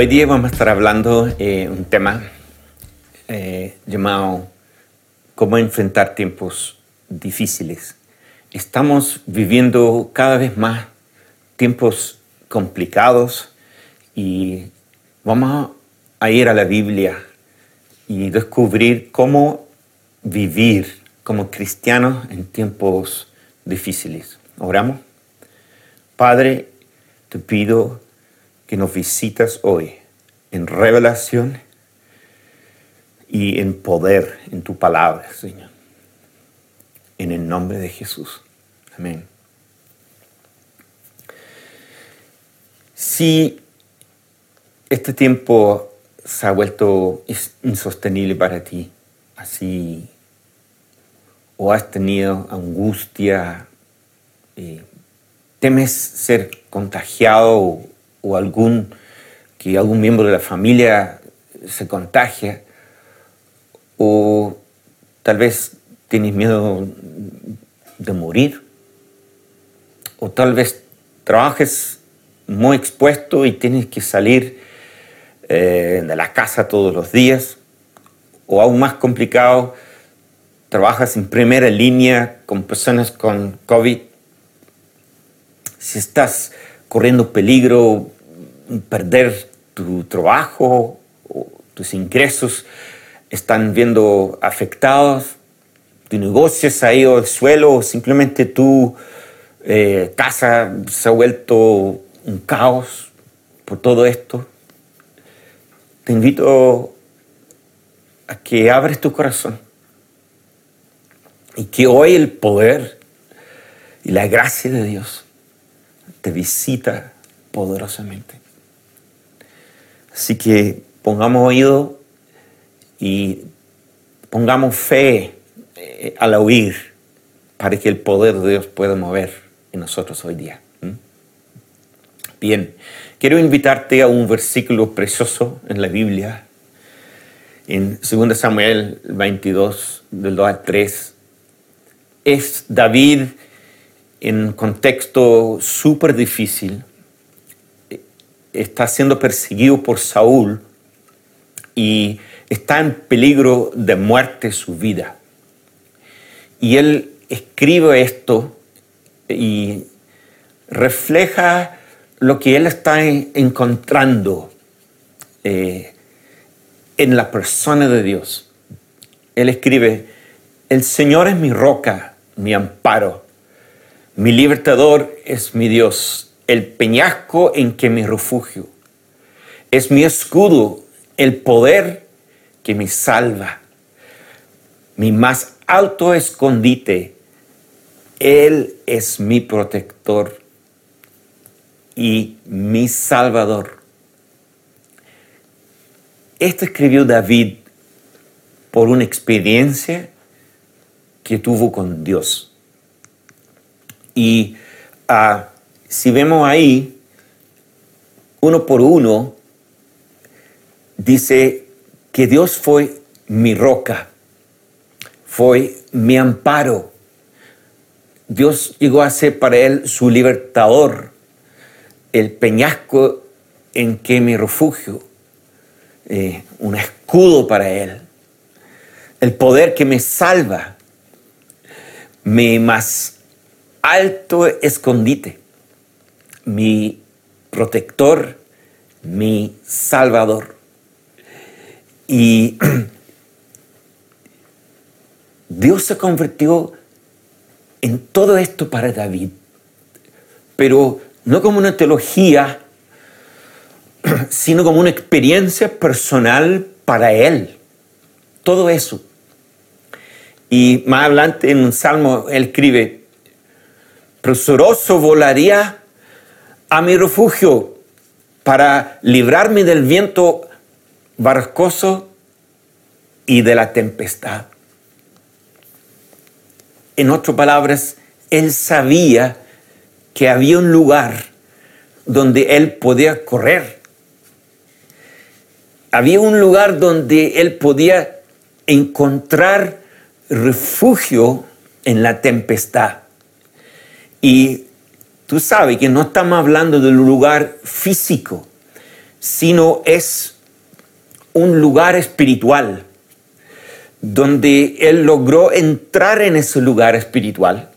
Hoy día vamos a estar hablando de un tema eh, llamado cómo enfrentar tiempos difíciles. Estamos viviendo cada vez más tiempos complicados y vamos a ir a la Biblia y descubrir cómo vivir como cristianos en tiempos difíciles. Oramos. Padre, te pido que nos visitas hoy en revelación y en poder en tu palabra, Señor. En el nombre de Jesús. Amén. Si este tiempo se ha vuelto insostenible para ti, así, o has tenido angustia, eh, temes ser contagiado o, algún que algún miembro de la familia se contagia, o tal vez tienes miedo de morir, o tal vez trabajes muy expuesto y tienes que salir eh, de la casa todos los días, o aún más complicado, trabajas en primera línea con personas con COVID. Si estás corriendo peligro, perder tu trabajo, tus ingresos están viendo afectados, tu negocio se ha ido al suelo, simplemente tu eh, casa se ha vuelto un caos por todo esto te invito a que abres tu corazón y que hoy el poder y la gracia de Dios te visita poderosamente. Así que pongamos oído y pongamos fe eh, al oír para que el poder de Dios pueda mover en nosotros hoy día. Bien, quiero invitarte a un versículo precioso en la Biblia, en 2 Samuel 22, del 2 al 3. Es David en un contexto súper difícil, está siendo perseguido por Saúl y está en peligro de muerte su vida. Y él escribe esto y refleja lo que él está encontrando eh, en la persona de Dios. Él escribe, el Señor es mi roca, mi amparo, mi libertador es mi Dios, el peñasco en que me refugio. Es mi escudo, el poder que me salva, mi más alto escondite. Él es mi protector y mi Salvador. Esto escribió David por una experiencia que tuvo con Dios. Y ah, si vemos ahí, uno por uno, dice que Dios fue mi roca, fue mi amparo. Dios llegó a ser para él su libertador, el peñasco en que me refugio, eh, un escudo para Él, el poder que me salva, mi más alto escondite, mi protector, mi salvador. Y Dios se convirtió en todo esto para David, pero no como una teología, sino como una experiencia personal para él. Todo eso. Y más adelante en un salmo él escribe, presuroso volaría a mi refugio para librarme del viento barcoso y de la tempestad. En otras palabras, él sabía que había un lugar donde él podía correr. Había un lugar donde él podía encontrar refugio en la tempestad. Y tú sabes que no estamos hablando de un lugar físico, sino es un lugar espiritual donde él logró entrar en ese lugar espiritual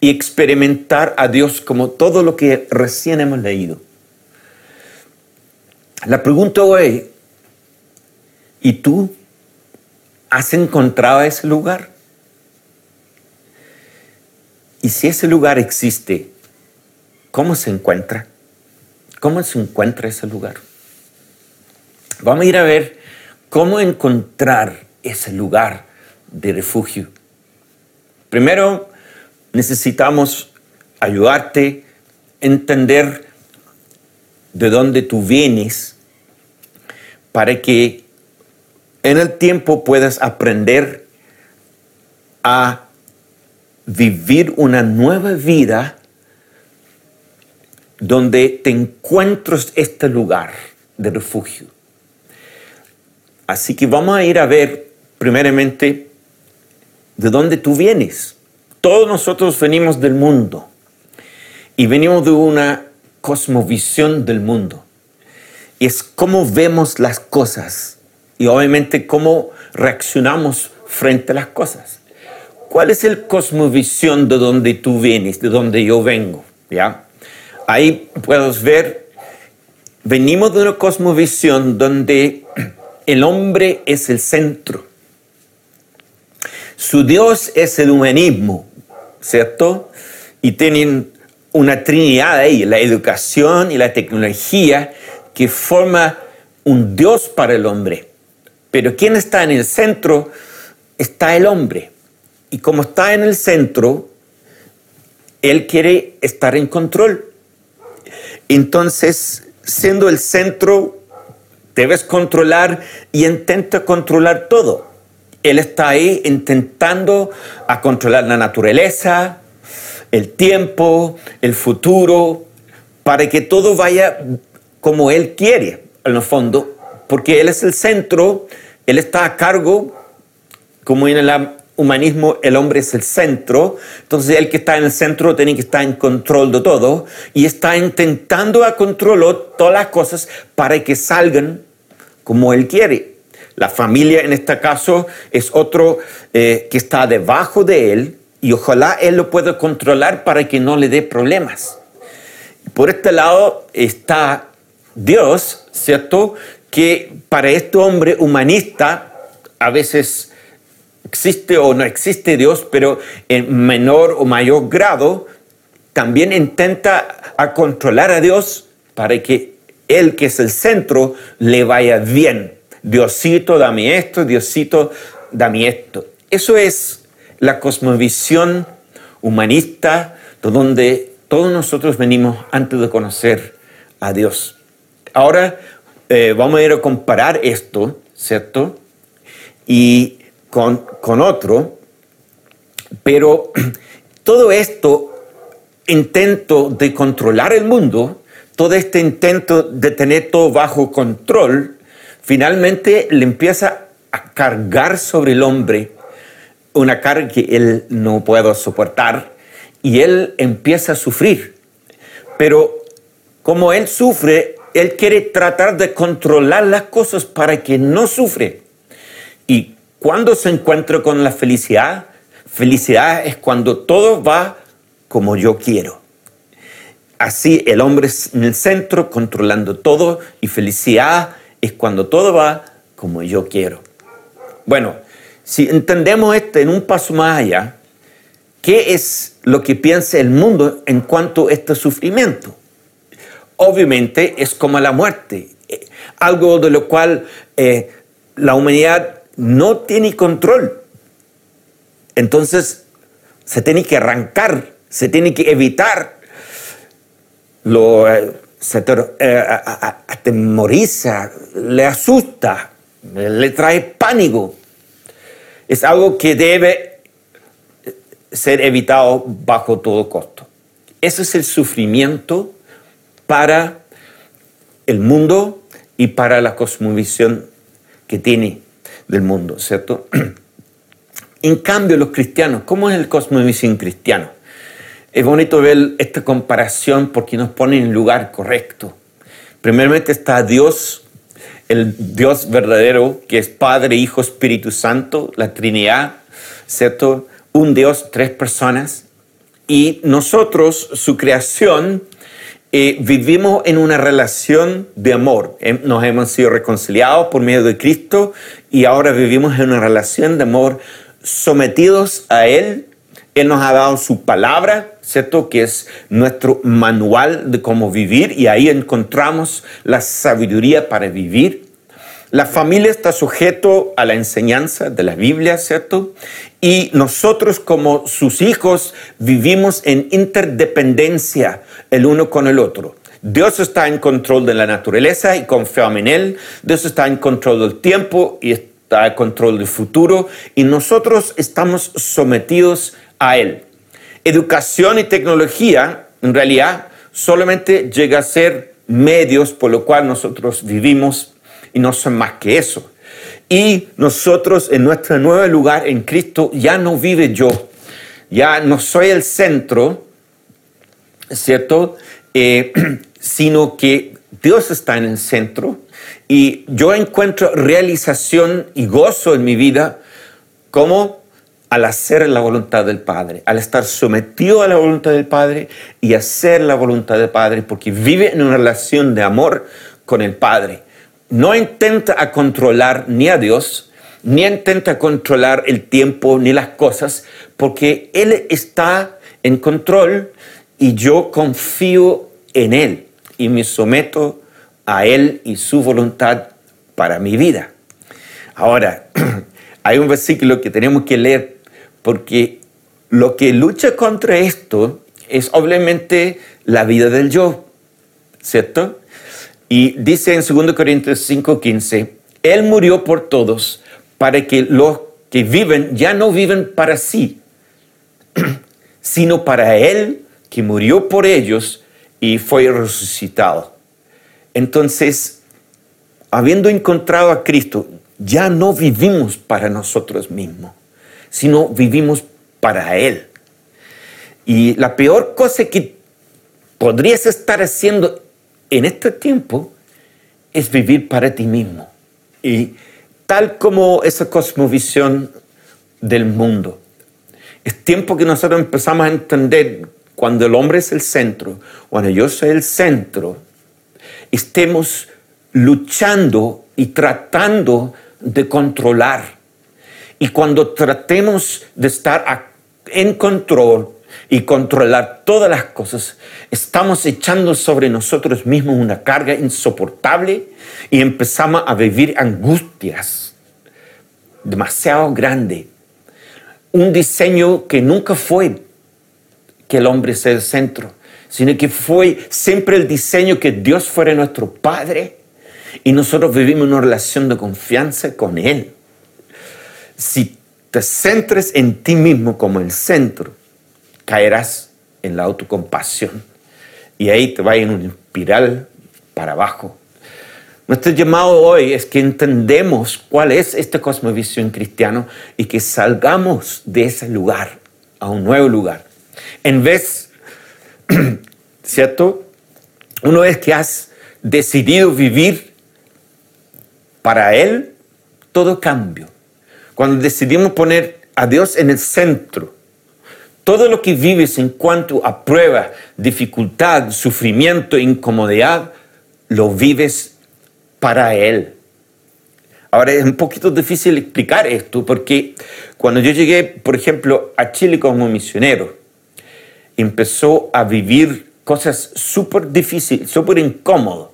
y experimentar a Dios como todo lo que recién hemos leído. La pregunta hoy, ¿y tú has encontrado ese lugar? Y si ese lugar existe, ¿cómo se encuentra? ¿Cómo se encuentra ese lugar? Vamos a ir a ver cómo encontrar ese lugar de refugio. Primero, necesitamos ayudarte a entender de dónde tú vienes para que en el tiempo puedas aprender a vivir una nueva vida donde te encuentres este lugar de refugio. Así que vamos a ir a ver primeramente de dónde tú vienes. Todos nosotros venimos del mundo y venimos de una cosmovisión del mundo. Y es cómo vemos las cosas y obviamente cómo reaccionamos frente a las cosas. ¿Cuál es el cosmovisión de donde tú vienes, de donde yo vengo? ¿Ya? Ahí puedes ver, venimos de una cosmovisión donde el hombre es el centro. Su Dios es el humanismo, ¿cierto? Y tienen una trinidad ahí, la educación y la tecnología, que forma un Dios para el hombre. Pero ¿quién está en el centro? Está el hombre. Y como está en el centro, él quiere estar en control. Entonces, siendo el centro, debes controlar y intenta controlar todo. Él está ahí intentando a controlar la naturaleza, el tiempo, el futuro, para que todo vaya como Él quiere, en el fondo, porque Él es el centro, Él está a cargo, como en el humanismo el hombre es el centro, entonces el que está en el centro tiene que estar en control de todo y está intentando a controlar todas las cosas para que salgan como él quiere. La familia en este caso es otro eh, que está debajo de él y ojalá él lo pueda controlar para que no le dé problemas. Por este lado está Dios, ¿cierto? Que para este hombre humanista a veces existe o no existe Dios, pero en menor o mayor grado, también intenta a controlar a Dios para que Él, que es el centro, le vaya bien. Diosito, dame esto, Diosito, dame esto. Eso es la cosmovisión humanista de donde todos nosotros venimos antes de conocer a Dios. Ahora eh, vamos a ir a comparar esto, ¿cierto? Y con, otro, pero todo esto intento de controlar el mundo, todo este intento de tener todo bajo control, finalmente le empieza a cargar sobre el hombre una carga que él no puede soportar y él empieza a sufrir. Pero como él sufre, él quiere tratar de controlar las cosas para que no sufre. Y cuando se encuentra con la felicidad? Felicidad es cuando todo va como yo quiero. Así el hombre es en el centro, controlando todo, y felicidad es cuando todo va como yo quiero. Bueno, si entendemos esto en un paso más allá, ¿qué es lo que piensa el mundo en cuanto a este sufrimiento? Obviamente es como la muerte, eh, algo de lo cual eh, la humanidad no tiene control. Entonces se tiene que arrancar, se tiene que evitar. Lo, eh, eh, atemoriza, le asusta, le trae pánico. Es algo que debe ser evitado bajo todo costo. Ese es el sufrimiento para el mundo y para la cosmovisión que tiene del mundo, ¿cierto? En cambio, los cristianos, ¿cómo es el cosmovisión cristiano? Es bonito ver esta comparación porque nos pone en el lugar correcto. Primeramente está Dios, el Dios verdadero, que es Padre, Hijo, Espíritu Santo, la Trinidad, ¿cierto? Un Dios, tres personas. Y nosotros, su creación, eh, vivimos en una relación de amor. Nos hemos sido reconciliados por medio de Cristo y ahora vivimos en una relación de amor sometidos a Él. Él nos ha dado su palabra, ¿cierto? Que es nuestro manual de cómo vivir y ahí encontramos la sabiduría para vivir. La familia está sujeto a la enseñanza de la Biblia, ¿cierto? Y nosotros como sus hijos vivimos en interdependencia el uno con el otro. Dios está en control de la naturaleza y confiamos en Él. Dios está en control del tiempo y está en control del futuro. Y nosotros estamos sometidos a Él. Educación y tecnología, en realidad, solamente llega a ser medios por lo cual nosotros vivimos y no son más que eso. Y nosotros en nuestro nuevo lugar en Cristo ya no vive yo, ya no soy el centro, ¿cierto? Eh, sino que Dios está en el centro y yo encuentro realización y gozo en mi vida como al hacer la voluntad del Padre, al estar sometido a la voluntad del Padre y hacer la voluntad del Padre, porque vive en una relación de amor con el Padre. No intenta controlar ni a Dios, ni intenta controlar el tiempo ni las cosas, porque Él está en control y yo confío en Él y me someto a Él y su voluntad para mi vida. Ahora, hay un versículo que tenemos que leer porque lo que lucha contra esto es obviamente la vida del yo, ¿cierto? Y dice en 2 Corintios 5:15, Él murió por todos para que los que viven ya no viven para sí, sino para Él que murió por ellos y fue resucitado. Entonces, habiendo encontrado a Cristo, ya no vivimos para nosotros mismos, sino vivimos para Él. Y la peor cosa que podrías estar haciendo en este tiempo es vivir para ti mismo. Y tal como esa cosmovisión del mundo, es tiempo que nosotros empezamos a entender cuando el hombre es el centro, cuando yo soy el centro, estemos luchando y tratando de controlar. Y cuando tratemos de estar en control, y controlar todas las cosas, estamos echando sobre nosotros mismos una carga insoportable y empezamos a vivir angustias demasiado grande. Un diseño que nunca fue que el hombre sea el centro, sino que fue siempre el diseño que Dios fuera nuestro Padre y nosotros vivimos una relación de confianza con Él. Si te centres en ti mismo como el centro, caerás en la autocompasión y ahí te va en una espiral para abajo. Nuestro llamado hoy es que entendemos cuál es esta cosmovisión cristiana y que salgamos de ese lugar a un nuevo lugar. En vez, ¿cierto? Una vez que has decidido vivir para Él, todo cambio. Cuando decidimos poner a Dios en el centro, todo lo que vives en cuanto a prueba, dificultad, sufrimiento, incomodidad, lo vives para Él. Ahora es un poquito difícil explicar esto porque cuando yo llegué, por ejemplo, a Chile como misionero, empezó a vivir cosas súper difíciles, súper incómodas.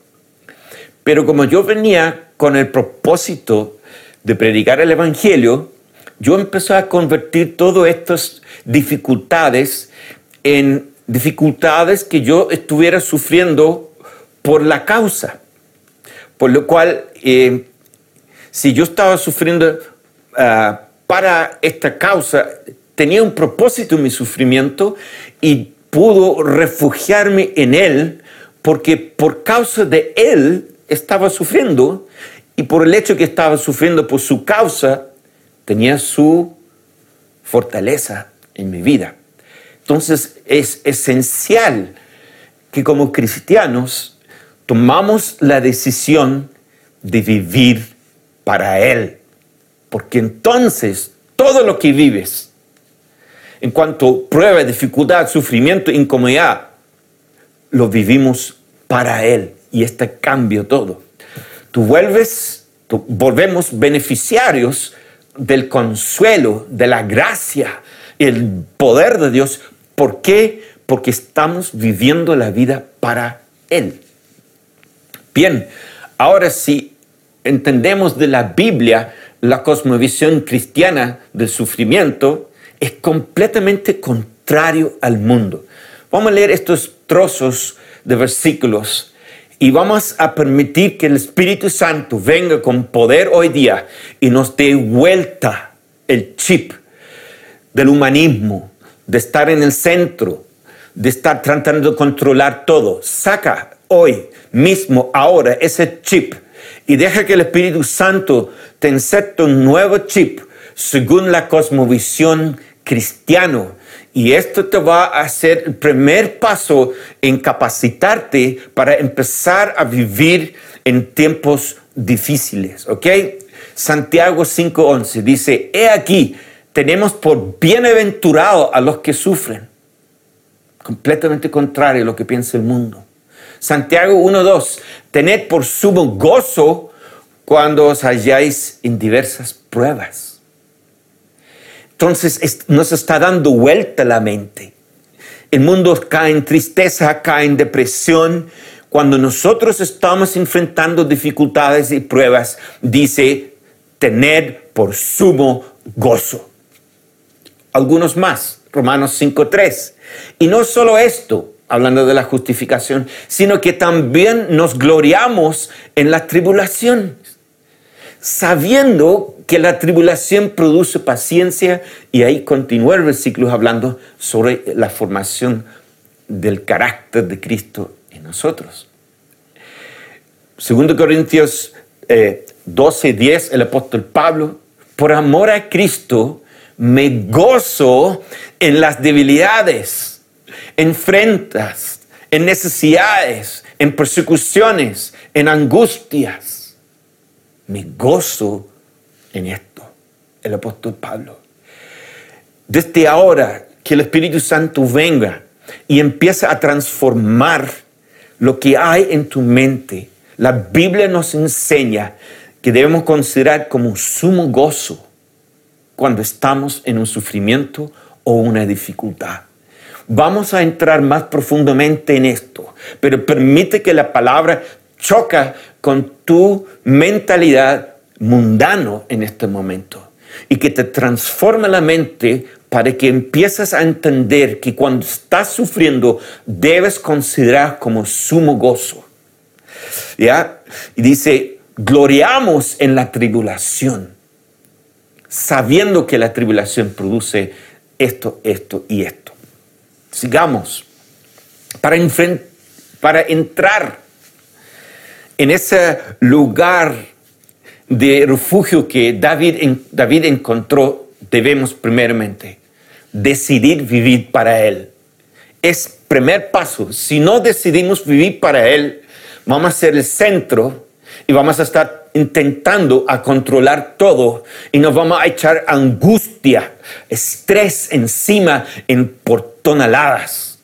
Pero como yo venía con el propósito de predicar el Evangelio, yo empecé a convertir todas estas dificultades en dificultades que yo estuviera sufriendo por la causa. Por lo cual, eh, si yo estaba sufriendo ah, para esta causa, tenía un propósito en mi sufrimiento y pudo refugiarme en Él porque por causa de Él estaba sufriendo y por el hecho que estaba sufriendo por su causa, tenía su fortaleza en mi vida. Entonces es esencial que como cristianos tomamos la decisión de vivir para Él. Porque entonces todo lo que vives, en cuanto prueba, dificultad, sufrimiento, incomodidad, lo vivimos para Él. Y este cambio todo. Tú vuelves, volvemos beneficiarios del consuelo, de la gracia, el poder de Dios. ¿Por qué? Porque estamos viviendo la vida para Él. Bien, ahora si entendemos de la Biblia la cosmovisión cristiana del sufrimiento, es completamente contrario al mundo. Vamos a leer estos trozos de versículos y vamos a permitir que el Espíritu Santo venga con poder hoy día y nos dé vuelta el chip del humanismo, de estar en el centro, de estar tratando de controlar todo. Saca hoy mismo, ahora, ese chip y deja que el Espíritu Santo te inserte un nuevo chip según la cosmovisión cristiano. Y esto te va a hacer el primer paso en capacitarte para empezar a vivir en tiempos difíciles, ¿ok? Santiago 5:11 dice, he aquí, tenemos por bienaventurado a los que sufren. Completamente contrario a lo que piensa el mundo. Santiago 1.2, tened por sumo gozo cuando os halláis en diversas pruebas. Entonces nos está dando vuelta la mente. El mundo cae en tristeza, cae en depresión. Cuando nosotros estamos enfrentando dificultades y pruebas, dice, tened por sumo gozo. Algunos más, Romanos 5.3. Y no solo esto, hablando de la justificación, sino que también nos gloriamos en la tribulación, sabiendo que la tribulación produce paciencia, y ahí continúa el versículo hablando sobre la formación del carácter de Cristo en nosotros. Segundo Corintios 12, eh, 10, el apóstol Pablo, por amor a Cristo, me gozo en las debilidades enfrentas, en necesidades, en persecuciones, en angustias. Me gozo en esto, el apóstol Pablo. Desde ahora que el Espíritu Santo venga y empiece a transformar lo que hay en tu mente, la Biblia nos enseña que debemos considerar como sumo gozo cuando estamos en un sufrimiento o una dificultad. Vamos a entrar más profundamente en esto, pero permite que la palabra choca con tu mentalidad mundano en este momento y que te transforme la mente para que empieces a entender que cuando estás sufriendo debes considerar como sumo gozo. ¿Ya? Y dice, gloriamos en la tribulación, sabiendo que la tribulación produce esto, esto y esto. Sigamos. Para, para entrar en ese lugar de refugio que David, David encontró, debemos primeramente decidir vivir para Él. Es primer paso. Si no decidimos vivir para Él, vamos a ser el centro y vamos a estar intentando a controlar todo y nos vamos a echar angustia, estrés encima en por toneladas.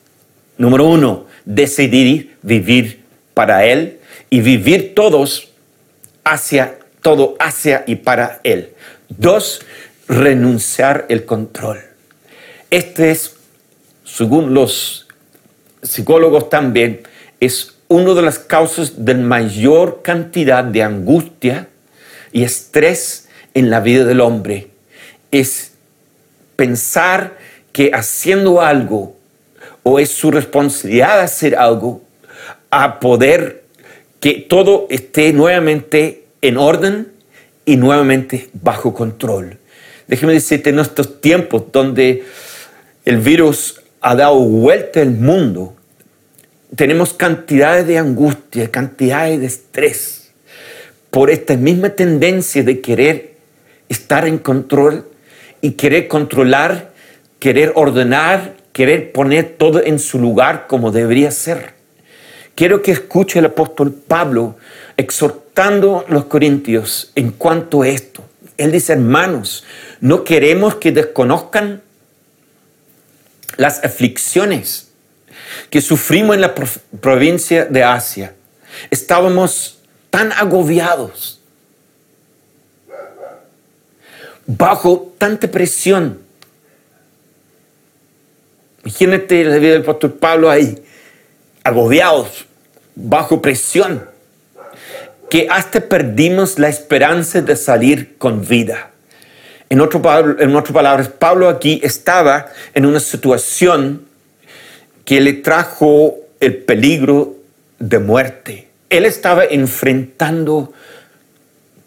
Número uno, decidir vivir para Él y vivir todos hacia, todo hacia y para Él. Dos, renunciar el control. Este es, según los psicólogos también, es una de las causas de mayor cantidad de angustia y estrés en la vida del hombre. Es pensar que haciendo algo o es su responsabilidad hacer algo a poder que todo esté nuevamente en orden y nuevamente bajo control. Déjeme decirte, en estos tiempos donde el virus ha dado vuelta al mundo, tenemos cantidades de angustia, cantidades de estrés por esta misma tendencia de querer estar en control y querer controlar querer ordenar, querer poner todo en su lugar como debería ser. quiero que escuche el apóstol Pablo exhortando a los corintios en cuanto a esto. Él dice, hermanos, no queremos que desconozcan las aflicciones que sufrimos en la provincia de Asia. Estábamos tan agobiados, bajo tanta presión. Imagínate la vida del apóstol Pablo ahí, agobiados, bajo presión, que hasta perdimos la esperanza de salir con vida. En, otro, en otras palabras, Pablo aquí estaba en una situación que le trajo el peligro de muerte. Él estaba enfrentando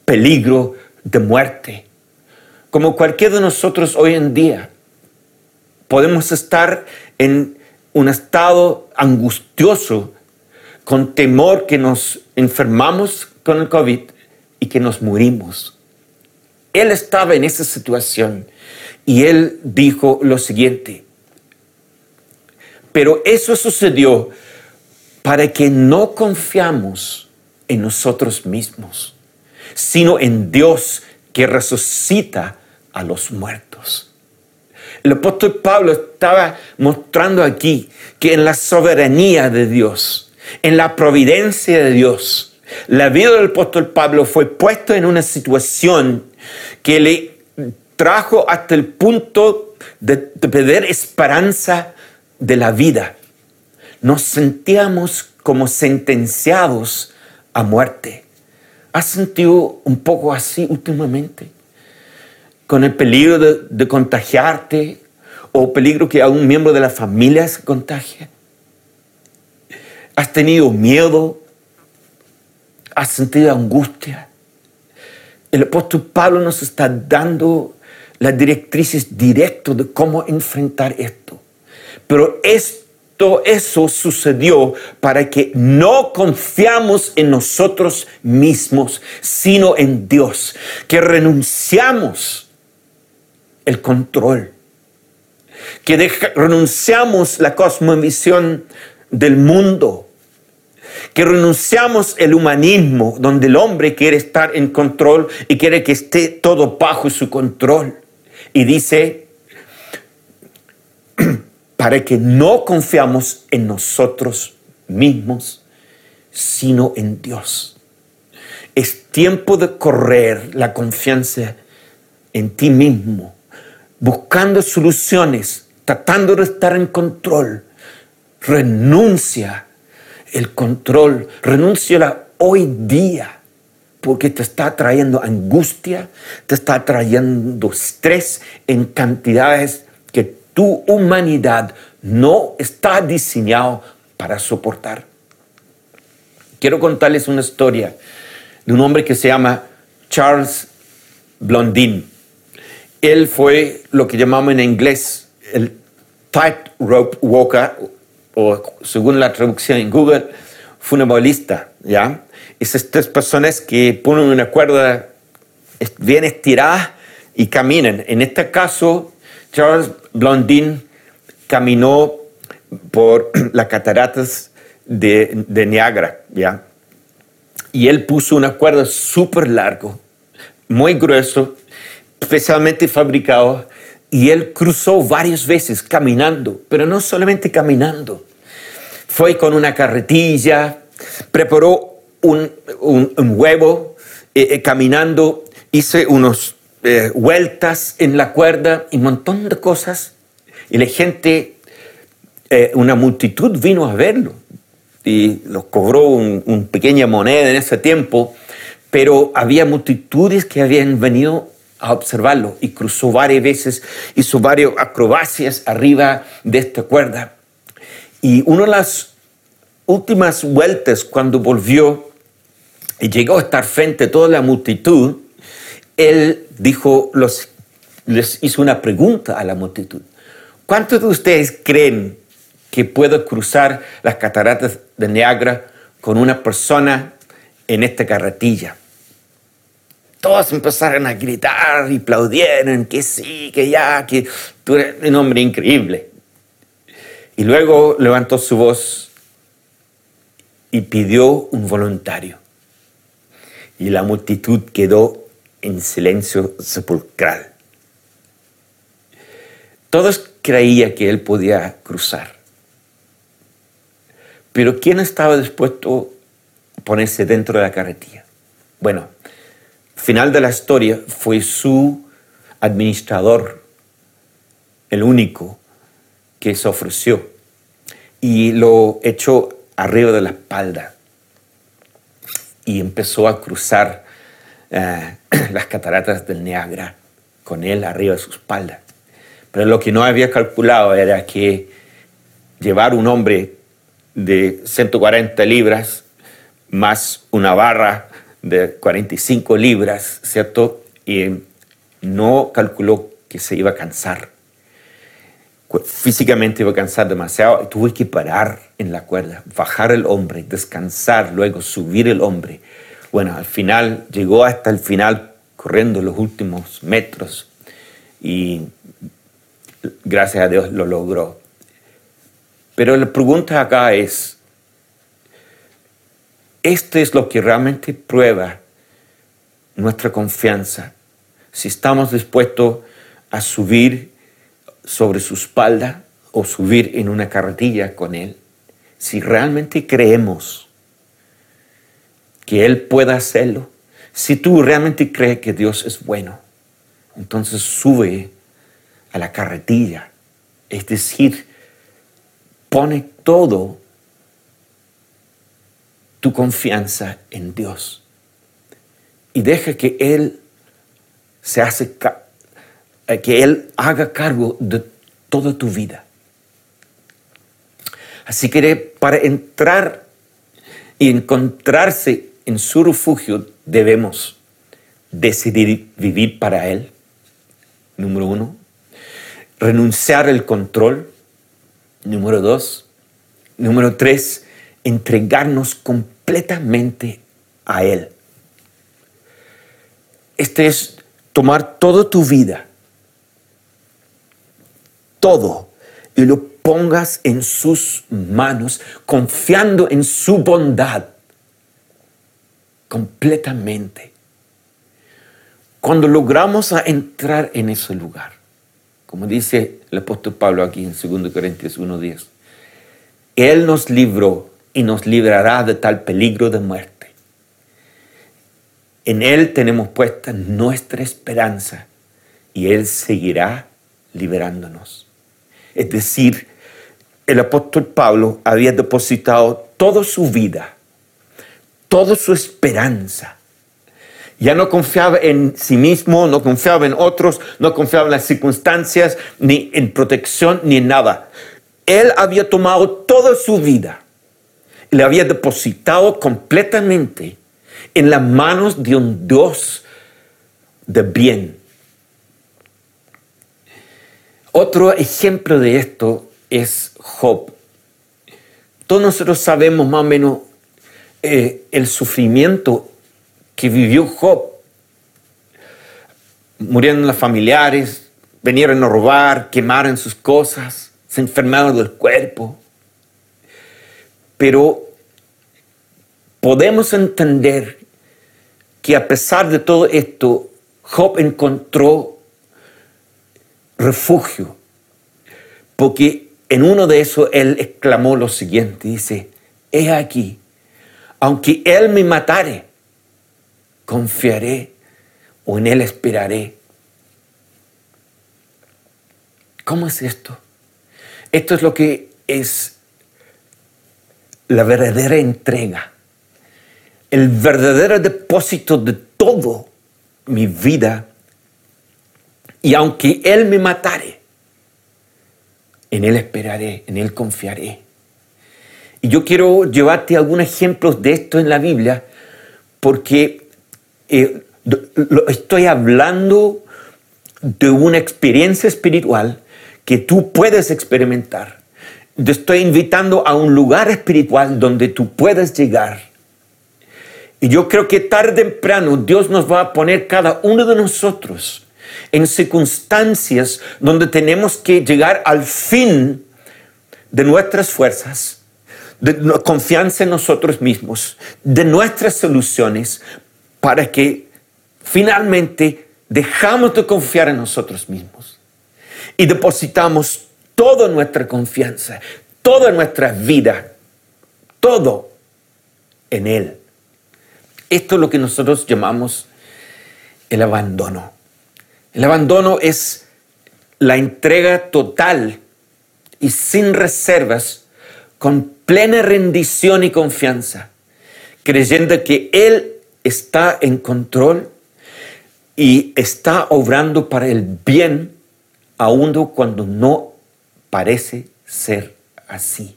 peligro de muerte. Como cualquiera de nosotros hoy en día, podemos estar en un estado angustioso, con temor que nos enfermamos con el COVID y que nos morimos. Él estaba en esa situación y él dijo lo siguiente, pero eso sucedió para que no confiamos en nosotros mismos, sino en Dios que resucita a los muertos. El apóstol Pablo estaba mostrando aquí que en la soberanía de Dios, en la providencia de Dios, la vida del apóstol Pablo fue puesto en una situación que le trajo hasta el punto de, perder esperanza de la vida. Nos sentíamos como sentenciados a muerte. ¿Has sentido un poco así últimamente? Con el peligro de, contagiarte o peligro que algún miembro de la familia se contagie. ¿Has tenido miedo? ¿Has sentido angustia? El apóstol Pablo nos está dando las directrices directas de cómo enfrentar esto. Pero esto, eso sucedió para que no confiamos en nosotros mismos, sino en Dios, que renunciamos el control, que renunciamos la cosmovisión del mundo, que renunciamos el humanismo, donde el hombre quiere estar en control y quiere que esté todo bajo su control. Y dice, para que no confiamos en nosotros mismos, sino en Dios. Es tiempo de correr la confianza en ti mismo, buscando soluciones, tratando de estar en control. Renuncia el control, renúnciala hoy día, porque te está trayendo angustia, te está trayendo estrés en cantidades que tu humanidad no está diseñado para soportar. Quiero contarles una historia de un hombre que se llama Charles Blondin. Él fue lo que llamamos en inglés el tightrope walker o según la traducción en Google, funebolista, ¿ya? Esas tres personas que ponen una cuerda bien estirada y caminan. En este caso, Charles Blondin caminó por las cataratas de, de Niagara, ¿ya? Y él puso una cuerda súper largo, muy grueso, especialmente fabricado y él cruzó varias veces caminando, pero no solamente caminando. Fue con una carretilla, preparó un, huevo, eh, eh, caminando, hice unas eh, vueltas en la cuerda y un montón de cosas. Y la gente, una multitud vino a verlo y los cobró una pequeña moneda en ese tiempo, pero había multitudes que habían venido a observarlo y cruzó varias veces, hizo varias acrobacias arriba de esta cuerda. Y una de las últimas vueltas, cuando volvió y llegó a estar frente a toda la multitud, él dijo, les hizo una pregunta a la multitud. ¿Cuántos de ustedes creen que puedo cruzar las cataratas de Niagara con una persona en esta carretilla? Todos empezaron a gritar y aplaudieron que sí, que ya, que tú eres un hombre increíble. Y luego levantó su voz y pidió un voluntario. Y la multitud quedó en silencio sepulcral. Todos creían que él podía cruzar. Pero ¿quién estaba dispuesto a ponerse dentro de la carretilla? Bueno, final de la historia fue su administrador, el único que se ofreció, y lo echó arriba de la espalda y empezó a cruzar eh, las cataratas del Niágara con él arriba de su espalda. Pero lo que no había calculado era que llevar un hombre de 140 libras más una barra de 45 libras, ¿cierto? Y no calculó que se iba a cansar. Físicamente iba a cansar demasiado tuve que parar en la cuerda, bajar el hombre, descansar, luego subir el hombre. Bueno, al final llegó hasta el final corriendo los últimos metros y gracias a Dios lo logró. Pero la pregunta acá es, esto es lo que realmente prueba nuestra confianza. Si estamos dispuestos a subir sobre su espalda o subir en una carretilla con Él, si realmente creemos que Él pueda hacerlo, si tú realmente crees que Dios es bueno, entonces sube a la carretilla. Es decir, pone todo tu confianza en Dios. Y deja que Él se hace eh, que Él haga cargo de toda tu vida. Así que para entrar y encontrarse en su refugio debemos decidir vivir para Él, número uno, renunciar al control, número dos, número tres, entregarnos completamente a Él. Este es tomar toda tu vida, todo, y lo pongas en sus manos, confiando en su bondad completamente. Cuando logramos entrar en ese lugar, como dice el apóstol Pablo aquí en 2 Corintios 1.10, Él nos libró y nos librará de tal peligro de muerte. En Él tenemos puesta nuestra esperanza y Él seguirá liberándonos. Es decir, el apóstol Pablo había depositado toda su vida, toda su esperanza. Ya no confiaba en sí mismo, no confiaba en otros, no confiaba en las circunstancias, ni en protección, ni en nada. Él había tomado toda su vida le había depositado completamente en las manos de un Dios de bien. Otro ejemplo de esto es Job. Todos nosotros sabemos más o menos eh, el sufrimiento que vivió Job. Murieron los familiares, vinieron a robar, quemaron sus cosas, se enfermaron del cuerpo. Pero podemos entender que a pesar de todo esto, Job encontró refugio, porque en uno de esos él exclamó lo siguiente, dice, he aquí, aunque él me matare, confiaré o en él esperaré. ¿Cómo es esto? Esto es lo que es la verdadera entrega, el verdadero depósito de todo mi vida. Y aunque Él me matare, en Él esperaré, en Él confiaré. Y yo quiero llevarte algunos ejemplos de esto en la Biblia, porque eh, estoy hablando de una experiencia espiritual que tú puedes experimentar. Te estoy invitando a un lugar espiritual donde tú puedes llegar. Y yo creo que tarde o temprano Dios nos va a poner cada uno de nosotros en circunstancias donde tenemos que llegar al fin de nuestras fuerzas de confianza en nosotros mismos, de nuestras soluciones, para que finalmente dejamos de confiar en nosotros mismos y depositamos toda nuestra confianza, toda nuestra vida, todo en Él. Esto es lo que nosotros llamamos el abandono. El abandono es la entrega total y sin reservas, con plena rendición y confianza, creyendo que Él está en control y está obrando para el bien, aun cuando no parece ser así.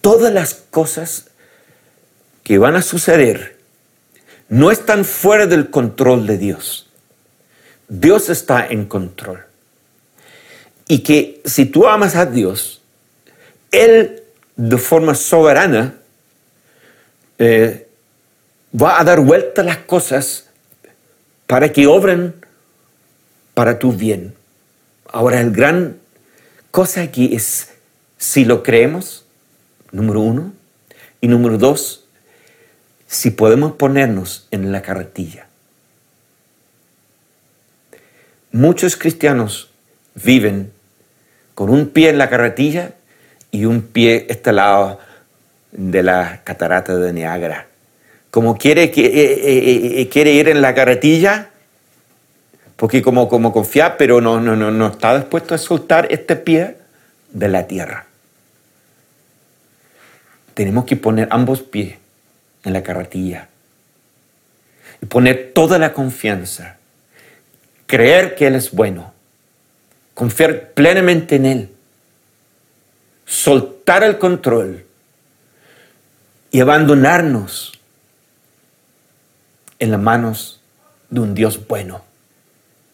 Todas las cosas que van a suceder no están fuera del control de Dios. Dios está en control. Y que si tú amas a Dios, Él de forma soberana eh, va a dar vuelta las cosas para que obren para tu bien. Ahora, el gran cosa aquí es si lo creemos, número uno, y número dos, si podemos ponernos en la carretilla. Muchos cristianos viven con un pie en la carretilla y un pie este lado de la catarata de Niágara. Como quiere, eh, eh, eh, quiere ir en la carretilla, porque como, como confía, pero no, no, no, no está dispuesto a soltar este pie de la tierra. Tenemos que poner ambos pies en la carretilla. Y poner toda la confianza. Creer que Él es bueno. Confiar plenamente en Él. Soltar el control. Y abandonarnos en las manos de un Dios bueno.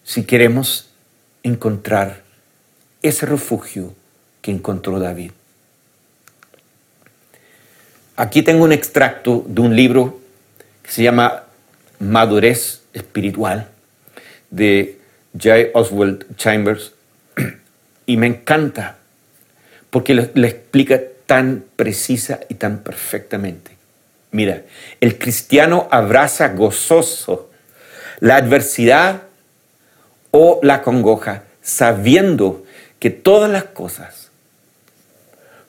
Si queremos encontrar ese refugio que encontró David. Aquí tengo un extracto de un libro que se llama Madurez Espiritual de J. Oswald Chambers y me encanta porque le, explica tan precisa y tan perfectamente. Mira, el cristiano abraza gozoso la adversidad o la congoja, sabiendo que todas las cosas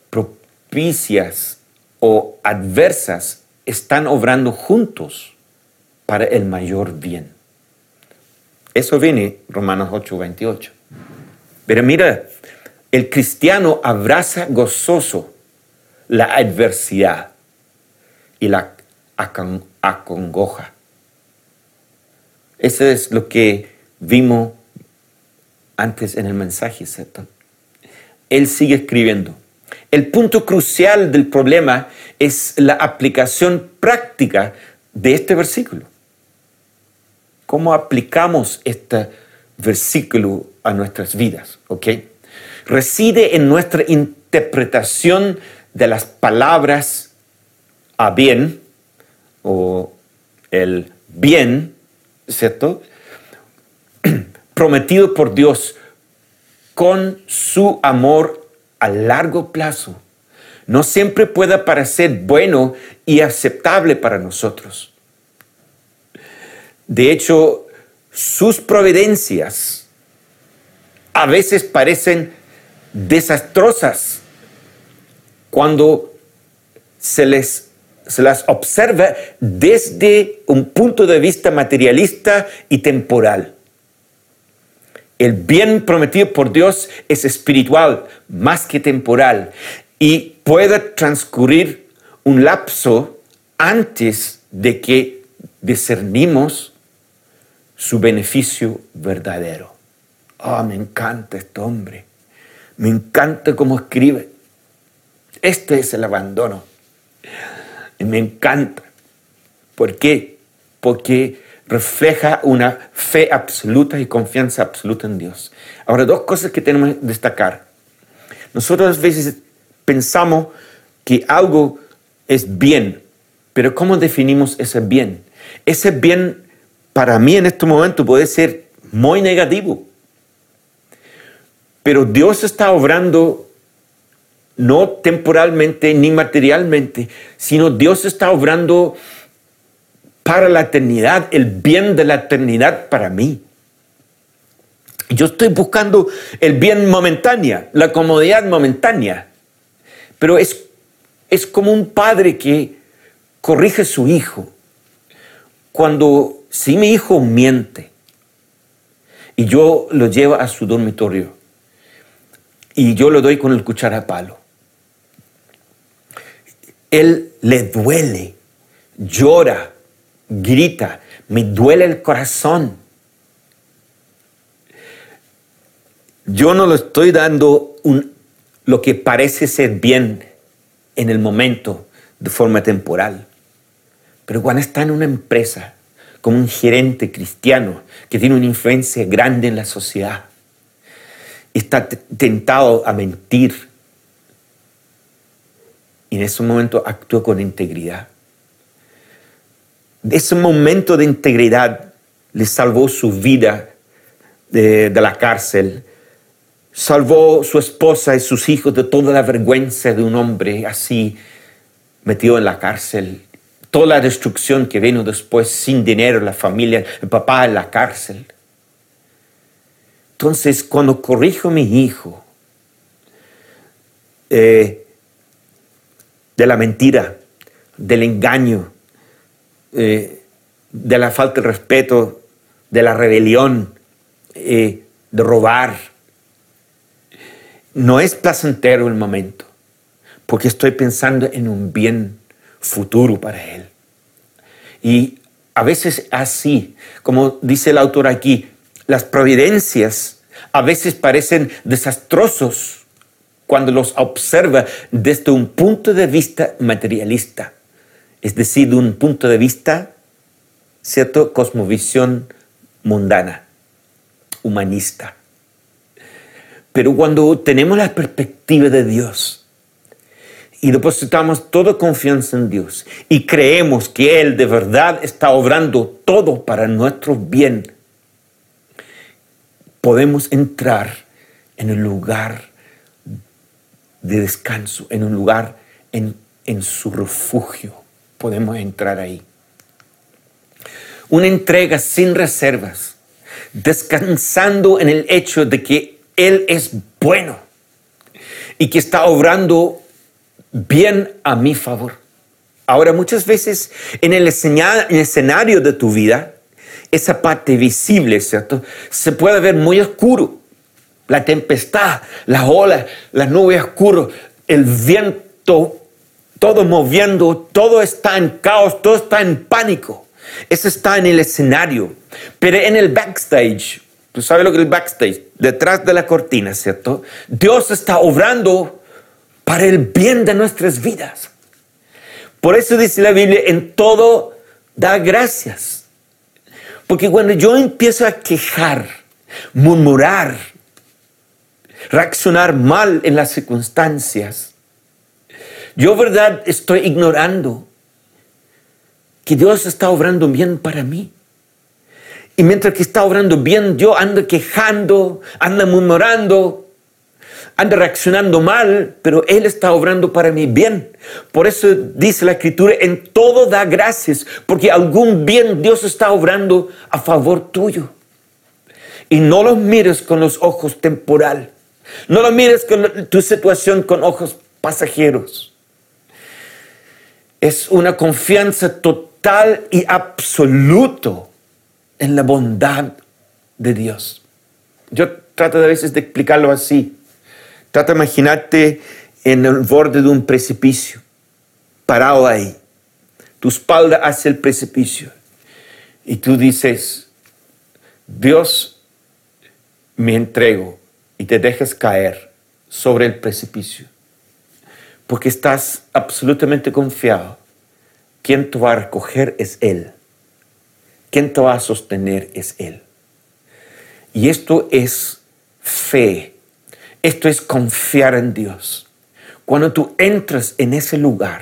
propicias o adversas están obrando juntos para el mayor bien. Eso viene Romanos 8, 28. Pero mira, el cristiano abraza gozoso la adversidad y la acongoja. Eso es lo que vimos antes en el mensaje, ¿cierto? Él sigue escribiendo. El punto crucial del problema es la aplicación práctica de este versículo. ¿Cómo aplicamos este versículo a nuestras vidas? ¿Ok? Reside en nuestra interpretación de las palabras a bien o el bien, ¿cierto? Prometido por Dios con su amor a largo plazo no siempre pueda parecer bueno y aceptable para nosotros. De hecho, sus providencias a veces parecen desastrosas cuando se, les, se las observa desde un punto de vista materialista y temporal. El bien prometido por Dios es espiritual más que temporal y puede transcurrir un lapso antes de que discernimos su beneficio verdadero. Ah, me encanta este hombre. Me encanta cómo escribe. Este es el abandono. Y me encanta. ¿Por qué? Porque refleja una fe absoluta y confianza absoluta en Dios. Ahora, dos cosas que tenemos que destacar. Nosotros a veces pensamos que algo es bien, pero ¿cómo definimos ese bien? Ese bien para mí en este momento puede ser muy negativo, pero Dios está obrando no temporalmente ni materialmente, sino Dios está obrando para la eternidad, el bien de la eternidad para mí. Yo estoy buscando el bien momentáneo, la comodidad momentánea, pero es, es como un padre que corrige a su hijo. Cuando si mi hijo miente y yo lo llevo a su dormitorio y yo lo doy con el cuchara palo, él le duele, llora, grita, me duele el corazón. Yo no le estoy dando lo que parece ser bien en el momento de forma temporal. Pero cuando está en una empresa, como un gerente cristiano que tiene una influencia grande en la sociedad, está tentado a mentir, y en ese momento actuó con integridad. Ese momento de integridad le salvó su vida de, la cárcel, salvó su esposa y sus hijos de toda la vergüenza de un hombre así metido en la cárcel, toda la destrucción que vino después sin dinero, la familia, el papá en la cárcel. Entonces, cuando corrijo a mi hijo, eh, de la mentira, del engaño, eh, de la falta de respeto, de la rebelión, eh, de robar. No es placentero el momento, porque estoy pensando en un bien futuro para él. Y a veces así, como dice el autor aquí, las providencias a veces parecen desastrosos cuando los observa desde un punto de vista materialista, es decir, de un punto de vista, ¿cierto?, cosmovisión mundana, humanista. Pero cuando tenemos la perspectiva de Dios y depositamos toda confianza en Dios y creemos que Él de verdad está obrando todo para nuestro bien, podemos entrar en el lugar de descanso, en un lugar, en, en su refugio. Podemos entrar ahí. Una entrega sin reservas, descansando en el hecho de que Él es bueno y que está obrando bien a mi favor. Ahora, muchas veces en el escenario de tu vida, esa parte visible, ¿cierto? Se puede ver muy oscuro la tempestad, las olas, las nubes oscuras, el viento, todo moviendo, todo está en caos, todo está en pánico. Eso está en el escenario. Pero en el backstage, tú sabes lo que es el backstage, detrás de la cortina, ¿cierto? Dios está obrando para el bien de nuestras vidas. Por eso dice la Biblia, en todo da gracias. Porque cuando yo empiezo a quejar, murmurar, reaccionar mal en las circunstancias. Yo, verdad, estoy ignorando que Dios está obrando bien para mí. Y mientras que está obrando bien, yo ando quejando, ando murmurando, ando reaccionando mal, pero Él está obrando para mí bien. Por eso dice la Escritura, en todo da gracias, porque algún bien Dios está obrando a favor tuyo. Y no los mires con los ojos temporales no lo mires con tu situación con ojos pasajeros. Es una confianza total y absoluto en la bondad de Dios. Yo trato de a veces de explicarlo así. Trata de imaginarte en el borde de un precipicio, parado ahí, tu espalda hacia el precipicio, y tú dices, Dios, me entrego, y te dejas caer sobre el precipicio, porque estás absolutamente confiado. Quien te va a recoger es Él. Quien te va a sostener es Él. Y esto es fe. Esto es confiar en Dios. Cuando tú entras en ese lugar,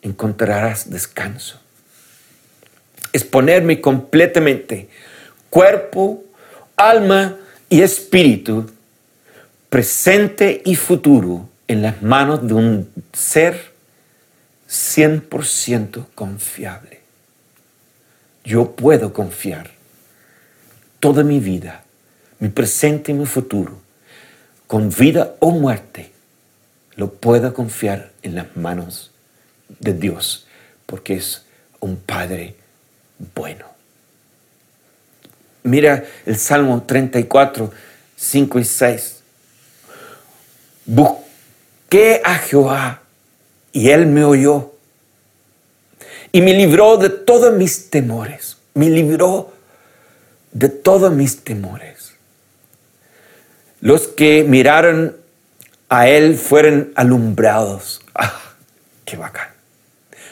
encontrarás descanso. Es ponerme completamente cuerpo, alma y espíritu, presente y futuro, en las manos de un ser 100% confiable. Yo puedo confiar toda mi vida, mi presente y mi futuro, con vida o muerte, lo puedo confiar en las manos de Dios, porque es un Padre bueno. Mira el Salmo 34, 5 y 6. Busqué a Jehová y él me oyó y me libró de todos mis temores. Me libró de todos mis temores. Los que miraron a él fueron alumbrados. ¡Ah! ¡Qué bacán!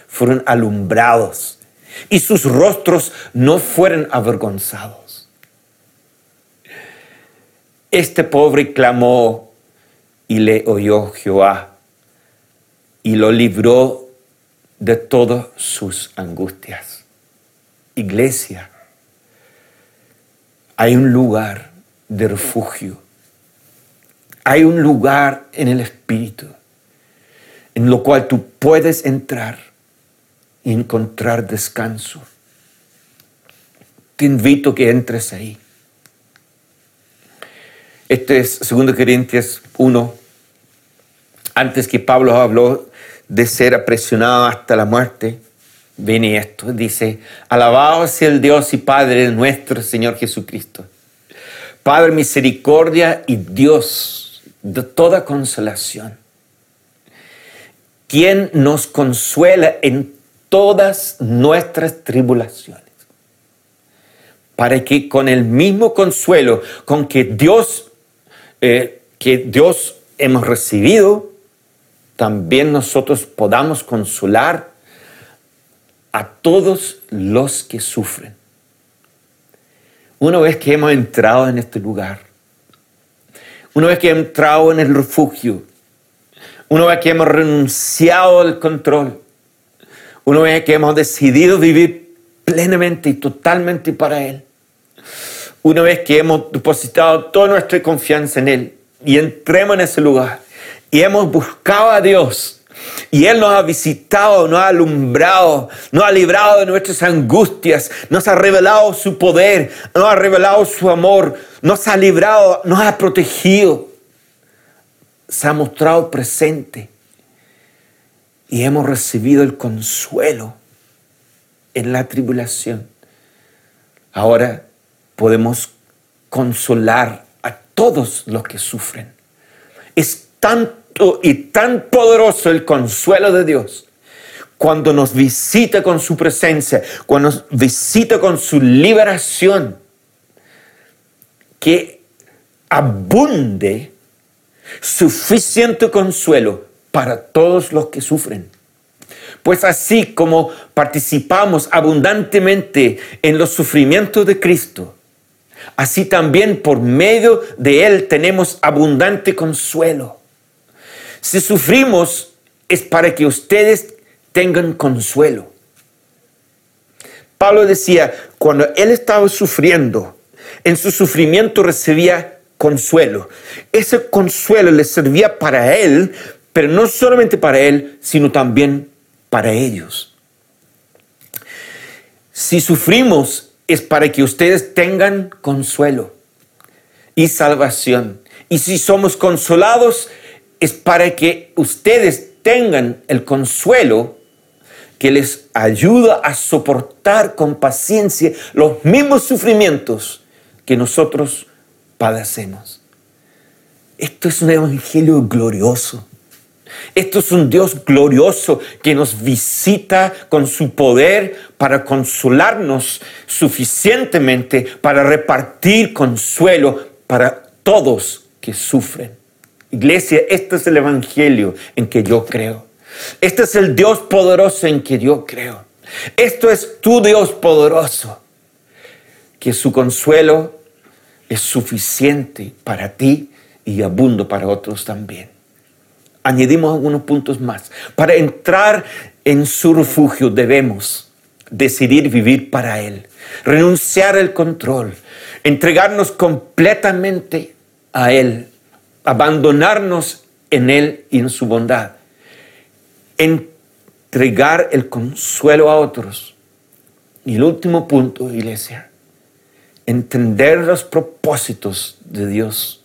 Fueron alumbrados y sus rostros no fueron avergonzados. Este pobre clamó y le oyó Jehová y lo libró de todas sus angustias. Iglesia, hay un lugar de refugio, hay un lugar en el Espíritu en lo cual tú puedes entrar y encontrar descanso. Te invito que entres ahí. Este es 2 Corintios 1. Antes que Pablo habló de ser apresionado hasta la muerte, viene esto, dice, alabado sea el Dios y Padre nuestro Señor Jesucristo. Padre misericordia y Dios de toda consolación, quien nos consuela en todas nuestras tribulaciones, para que con el mismo consuelo con que Dios, eh, que Dios hemos recibido, también nosotros podamos consolar a todos los que sufren. Una vez que hemos entrado en este lugar, una vez que hemos entrado en el refugio, una vez que hemos renunciado al control, una vez que hemos decidido vivir plenamente y totalmente para Él, una vez que hemos depositado toda nuestra confianza en Él y entremos en ese lugar, y hemos buscado a Dios. Y Él nos ha visitado, nos ha alumbrado, nos ha librado de nuestras angustias, nos ha revelado su poder, nos ha revelado su amor, nos ha librado, nos ha protegido, se ha mostrado presente y hemos recibido el consuelo en la tribulación. Ahora podemos consolar a todos los que sufren. Es tan y tan poderoso el consuelo de Dios cuando nos visita con su presencia, cuando nos visita con su liberación, que abunde suficiente consuelo para todos los que sufren. Pues así como participamos abundantemente en los sufrimientos de Cristo, así también por medio de Él tenemos abundante consuelo. Si sufrimos es para que ustedes tengan consuelo. Pablo decía, cuando él estaba sufriendo, en su sufrimiento recibía consuelo. Ese consuelo le servía para él, pero no solamente para él, sino también para ellos. Si sufrimos es para que ustedes tengan consuelo y salvación. Y si somos consolados es para que ustedes tengan el consuelo que les ayuda a soportar con paciencia los mismos sufrimientos que nosotros padecemos. Esto es un evangelio glorioso. Esto es un Dios glorioso que nos visita con su poder para consolarnos suficientemente para repartir consuelo para todos que sufren. Iglesia, este es el Evangelio en que yo creo. Este es el Dios poderoso en que yo creo. Esto es tu Dios poderoso, que su consuelo es suficiente para ti y abundo para otros también. Añadimos algunos puntos más. Para entrar en su refugio debemos decidir vivir para Él, renunciar al control, entregarnos completamente a Él abandonarnos en Él y en su bondad. Entregar el consuelo a otros. Y el último punto, iglesia, entender los propósitos de Dios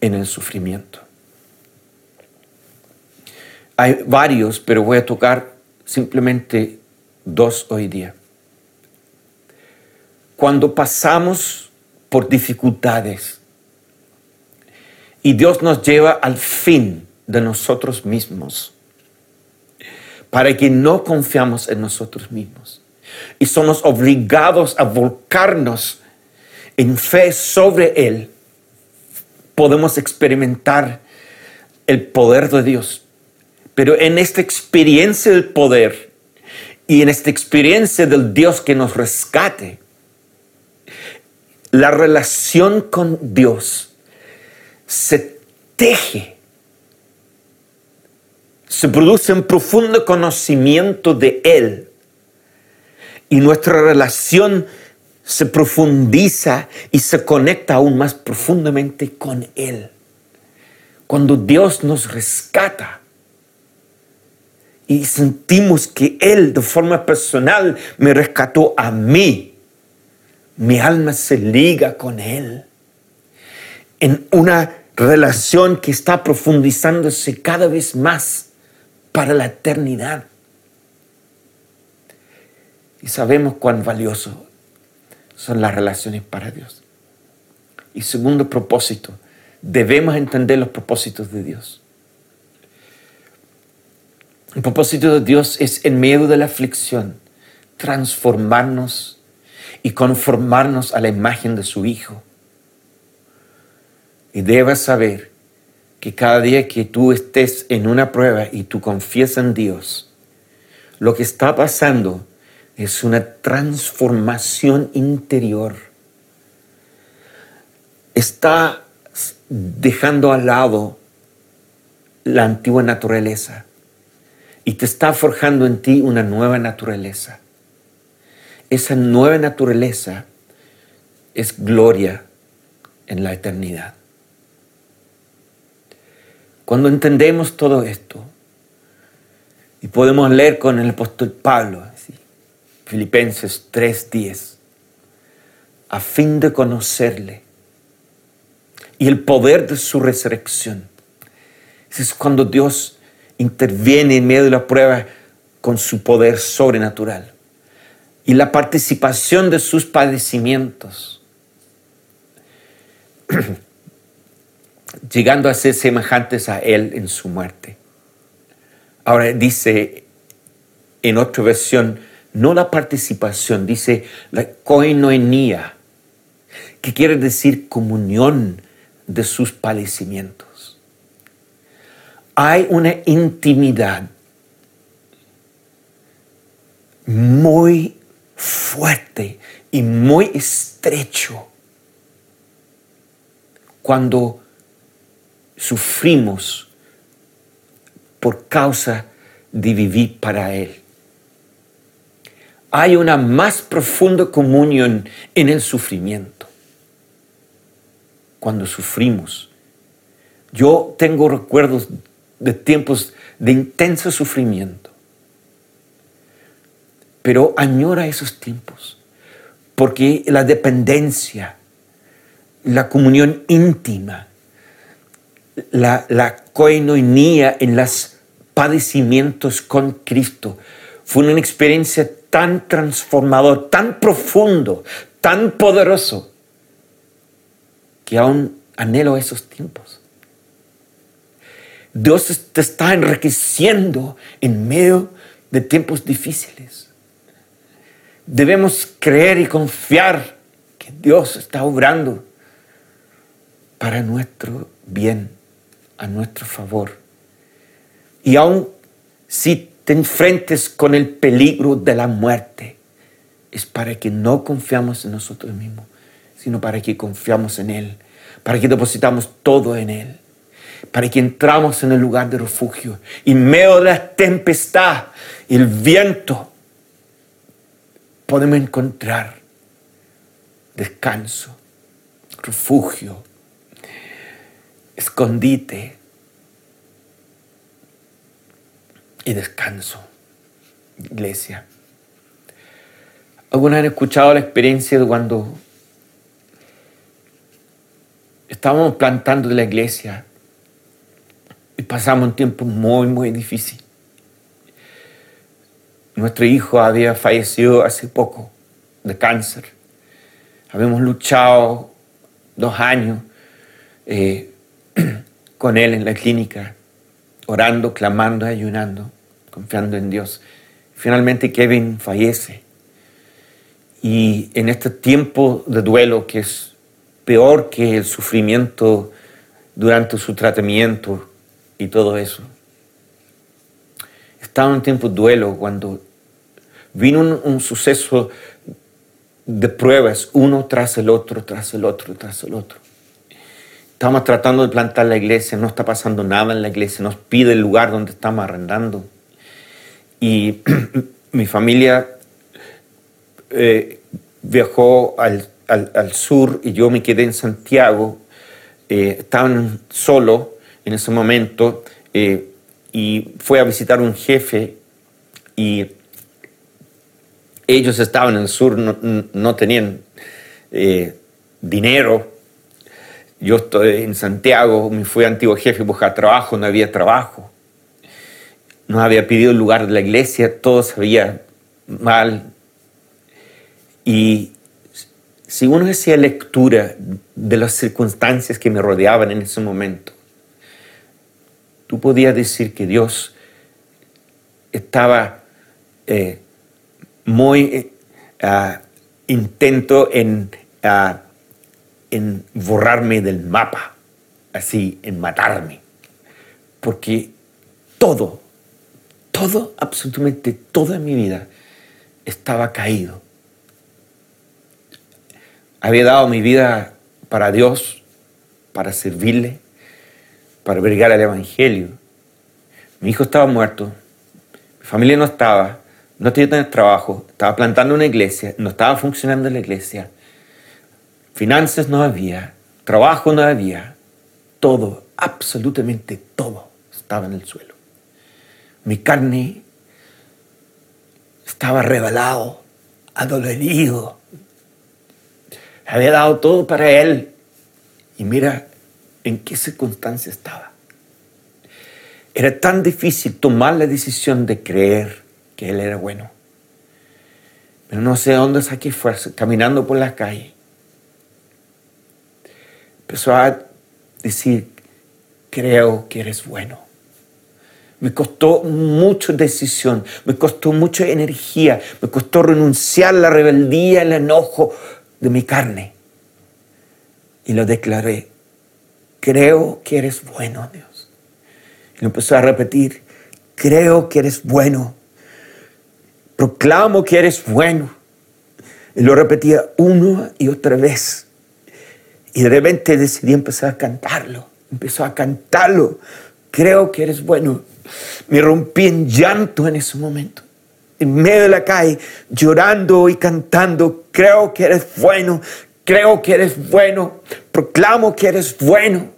en el sufrimiento. Hay varios, pero voy a tocar simplemente dos hoy día. Cuando pasamos por dificultades y Dios nos lleva al fin de nosotros mismos, para que no confiamos en nosotros mismos y somos obligados a volcarnos en fe sobre Él, podemos experimentar el poder de Dios. Pero en esta experiencia del poder y en esta experiencia del Dios que nos rescate, la relación con Dios se teje, se produce un profundo conocimiento de Él. Y nuestra relación se profundiza y se conecta aún más profundamente con Él. Cuando Dios nos rescata y sentimos que Él de forma personal me rescató a mí, mi alma se liga con Él. En una relación que está profundizándose cada vez más para la eternidad. Y sabemos cuán valioso son las relaciones para Dios. Y segundo propósito, debemos entender los propósitos de Dios. El propósito de Dios es en medio de la aflicción transformarnos y conformarnos a la imagen de su Hijo. Y debes saber que cada día que tú estés en una prueba y tú confiesas en Dios, lo que está pasando es una transformación interior. Está dejando al lado la antigua naturaleza y te está forjando en ti una nueva naturaleza. Esa nueva naturaleza es gloria en la eternidad. Cuando entendemos todo esto, y podemos leer con el apóstol Pablo, Filipenses 3:10, a fin de conocerle y el poder de su resurrección. Es cuando Dios interviene en medio de la prueba con su poder sobrenatural y la participación de sus padecimientos, llegando a ser semejantes a Él en su muerte. Ahora dice en otra versión, no la participación, dice la koinoenía, que quiere decir comunión de sus padecimientos. Hay una intimidad muy fuerte y muy estrecho cuando sufrimos por causa de vivir para Él hay una más profunda comunión en el sufrimiento. Cuando sufrimos. Yo tengo recuerdos de tiempos de intenso sufrimiento. Pero añora esos tiempos. Porque la dependencia, la comunión íntima, la, la en los padecimientos con Cristo fue una experiencia tan transformador, tan profundo, tan poderoso, que aún anhelo esos tiempos. Dios te está enriqueciendo en medio de tiempos difíciles. Debemos creer y confiar que Dios está obrando para nuestro bien, a nuestro favor. Y aún si te enfrentes con el peligro de la muerte, es para que no confiamos en nosotros mismos, sino para que confiamos en Él, para que depositamos todo en Él, para que entramos en el lugar de refugio. Y en medio de la tempestad el viento, podemos encontrar descanso, refugio, escondite y descanso. Iglesia. ¿Alguna han escuchado la experiencia de cuando estábamos plantando la iglesia y pasamos un tiempo muy, muy difícil? Nuestro hijo había fallecido hace poco de cáncer. Habíamos luchado dos años eh, con él en la clínica, orando, clamando, ayunando, confiando en Dios. Finalmente Kevin fallece. Y en este tiempo de duelo, que es peor que el sufrimiento durante su tratamiento y todo eso, estaba en un tiempo de duelo cuando vino un, suceso de pruebas, uno tras el otro, tras el otro, tras el otro. Estamos tratando de plantar la iglesia, no está pasando nada en la iglesia, nos pide el lugar donde estamos arrendando. Y mi familia eh, viajó al, sur y yo me quedé en Santiago. Eh, estaban solo en ese momento eh, y fue a visitar un jefe y ellos estaban en el sur, no, tenían eh, dinero. Yo estoy en Santiago, me fui antiguo jefe a buscar trabajo, no había trabajo. No había pedido lugar de la iglesia, todo se veía mal. Y si uno hacía lectura de las circunstancias que me rodeaban en ese momento, tú podías decir que Dios estaba eh, muy uh, intento en, uh, en borrarme del mapa, así, en matarme. Porque todo, todo, absolutamente toda mi vida estaba caído. Había dado mi vida para Dios, para servirle, para brigar el Evangelio. Mi hijo estaba muerto, mi familia no estaba, no tenía trabajo, estaba plantando una iglesia, no estaba funcionando la iglesia, finanzas no había, trabajo no había, todo, absolutamente todo estaba en el suelo. Mi carne estaba revelado, adolorido. Había dado todo para él. Y mira en qué circunstancia estaba. Era tan difícil tomar la decisión de creer él era bueno. Pero no sé dónde saqué fuerza, caminando por la calle. Empezó a decir, creo que eres bueno. Me costó mucha decisión, me costó mucha energía, me costó renunciar a la rebeldía, el enojo de mi carne. Y lo declaré, creo que eres bueno, Dios. Y lo empezó a repetir, creo que eres bueno proclamo que eres bueno. Y lo repetía una y otra vez. Y de repente decidí empezar a cantarlo. Empezó a cantarlo. Creo que eres bueno. Me rompí en llanto en ese momento. En medio de la calle, llorando y cantando. Creo que eres bueno. Creo que eres bueno. Proclamo que eres bueno.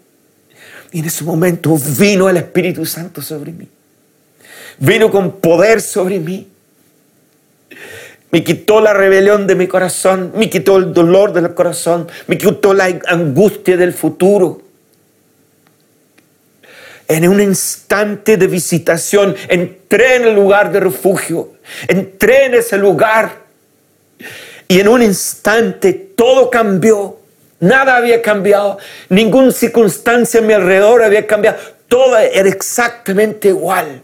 Y en ese momento vino el Espíritu Santo sobre mí. Vino con poder sobre mí me quitó la rebelión de mi corazón, me quitó el dolor del corazón, me quitó la angustia del futuro. En un instante de visitación entré en el lugar de refugio, entré en ese lugar y en un instante todo cambió. Nada había cambiado, ninguna circunstancia a mi alrededor había cambiado, todo era exactamente igual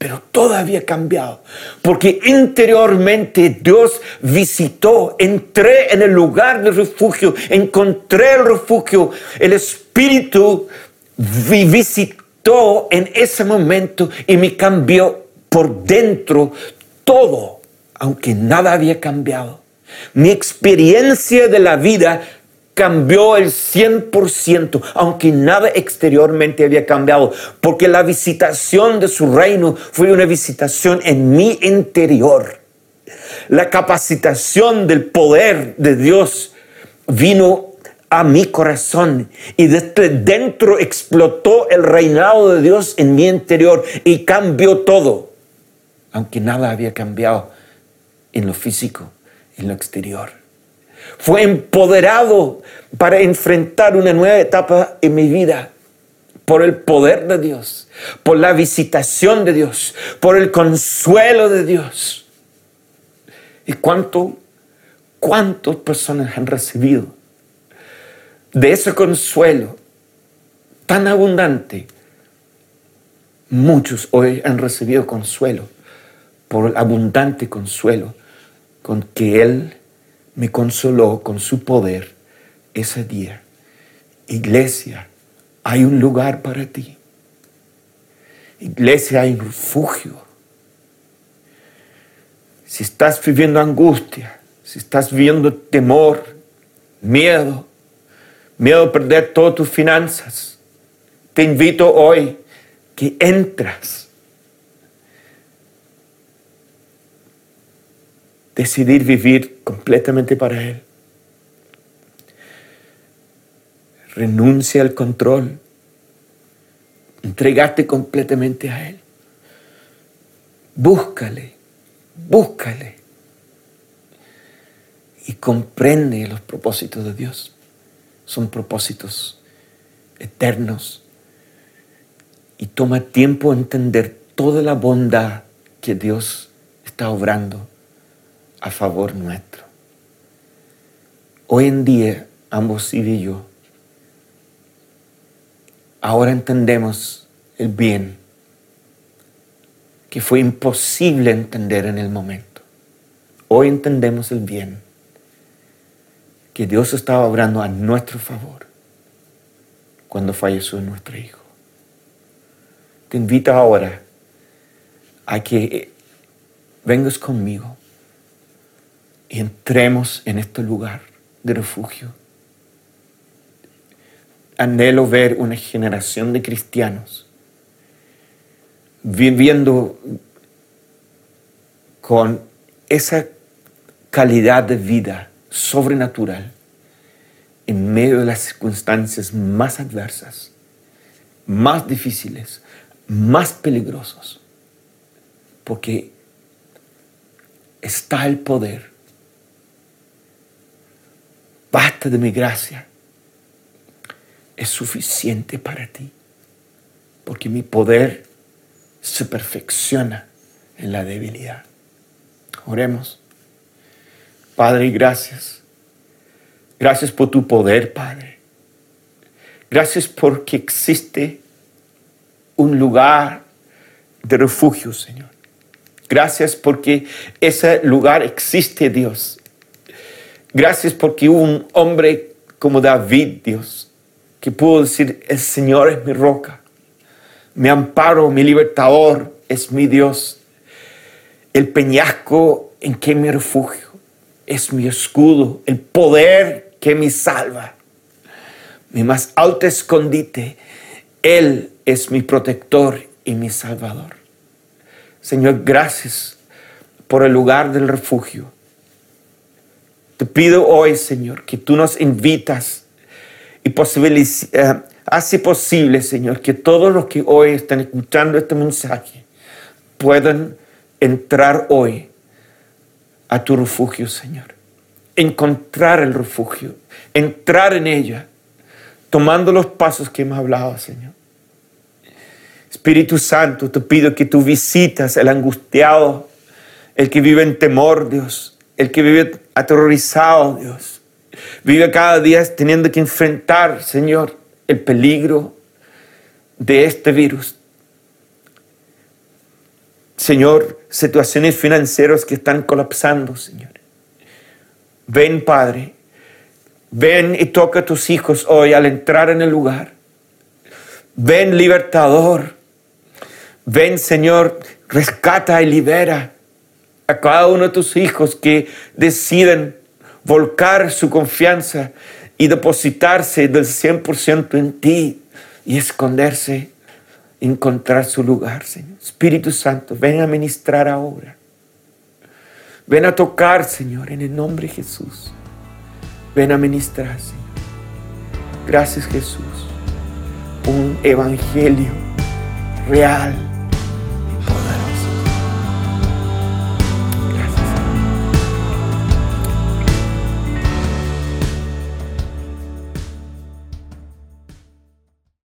pero todo había cambiado, porque interiormente Dios visitó, entré en el lugar de refugio, encontré el refugio, el Espíritu visitó en ese momento y me cambió por dentro todo, aunque nada había cambiado. Mi experiencia de la vida cambió el 100%, aunque nada exteriormente había cambiado, porque la visitación de su reino fue una visitación en mi interior. La capacitación del poder de Dios vino a mi corazón y desde dentro explotó el reinado de Dios en mi interior y cambió todo, aunque nada había cambiado en lo físico, en lo exterior. Fue empoderado para enfrentar una nueva etapa en mi vida por el poder de Dios, por la visitación de Dios, por el consuelo de Dios. ¿Y cuánto, cuántas personas han recibido de ese consuelo tan abundante? Muchos hoy han recibido consuelo por el abundante consuelo con que Él me consoló con su poder ese día. Iglesia, hay un lugar para ti. Iglesia, hay un refugio. Si estás viviendo angustia, si estás viviendo temor, miedo, miedo a perder todas tus finanzas, te invito hoy que entras. Decidir vivir completamente para Él. renuncia al control, entregate completamente a Él. Búscale, búscale y comprende los propósitos de Dios. Son propósitos eternos y toma tiempo a entender toda la bondad que Dios está obrando a favor nuestro. Hoy en día, ambos y yo, ahora entendemos el bien que fue imposible entender en el momento. Hoy entendemos el bien que Dios estaba obrando a nuestro favor cuando falleció nuestro hijo. Te invito ahora a que vengas conmigo y entremos en este lugar de refugio anhelo ver una generación de cristianos viviendo con esa calidad de vida sobrenatural en medio de las circunstancias más adversas, más difíciles, más peligrosos, porque está el poder. Basta de mi gracia es suficiente para ti, porque mi poder se perfecciona en la debilidad. Oremos. Padre, gracias. Gracias por tu poder, Padre. Gracias porque existe un lugar de refugio, Señor. Gracias porque ese lugar existe, Dios. Gracias porque hubo un hombre como David, Dios, que puedo decir, el Señor es mi roca, mi amparo, mi libertador, es mi Dios, el peñasco en que me refugio, es mi escudo, el poder que me salva, mi más alto escondite, Él es mi protector y mi salvador. Señor, gracias por el lugar del refugio. Te pido hoy, Señor, que tú nos invitas y eh, hace posible, Señor, que todos los que hoy están escuchando este mensaje puedan entrar hoy a tu refugio, Señor. Encontrar el refugio, entrar en ella, tomando los pasos que hemos hablado, Señor. Espíritu Santo, te pido que tú visitas el angustiado, el que vive en temor, Dios, el que vive aterrorizado, Dios Vive cada día teniendo que enfrentar, Señor, el peligro de este virus. Señor, situaciones financieras que están colapsando, Señor. Ven, Padre. Ven y toca a tus hijos hoy al entrar en el lugar. Ven, libertador. Ven, Señor, rescata y libera a cada uno de tus hijos que deciden volcar su confianza y depositarse del 100% en ti y esconderse, encontrar su lugar, Señor. Espíritu Santo, ven a ministrar ahora. Ven a tocar, Señor, en el nombre de Jesús. Ven a ministrar, Señor. Gracias Jesús. Un evangelio real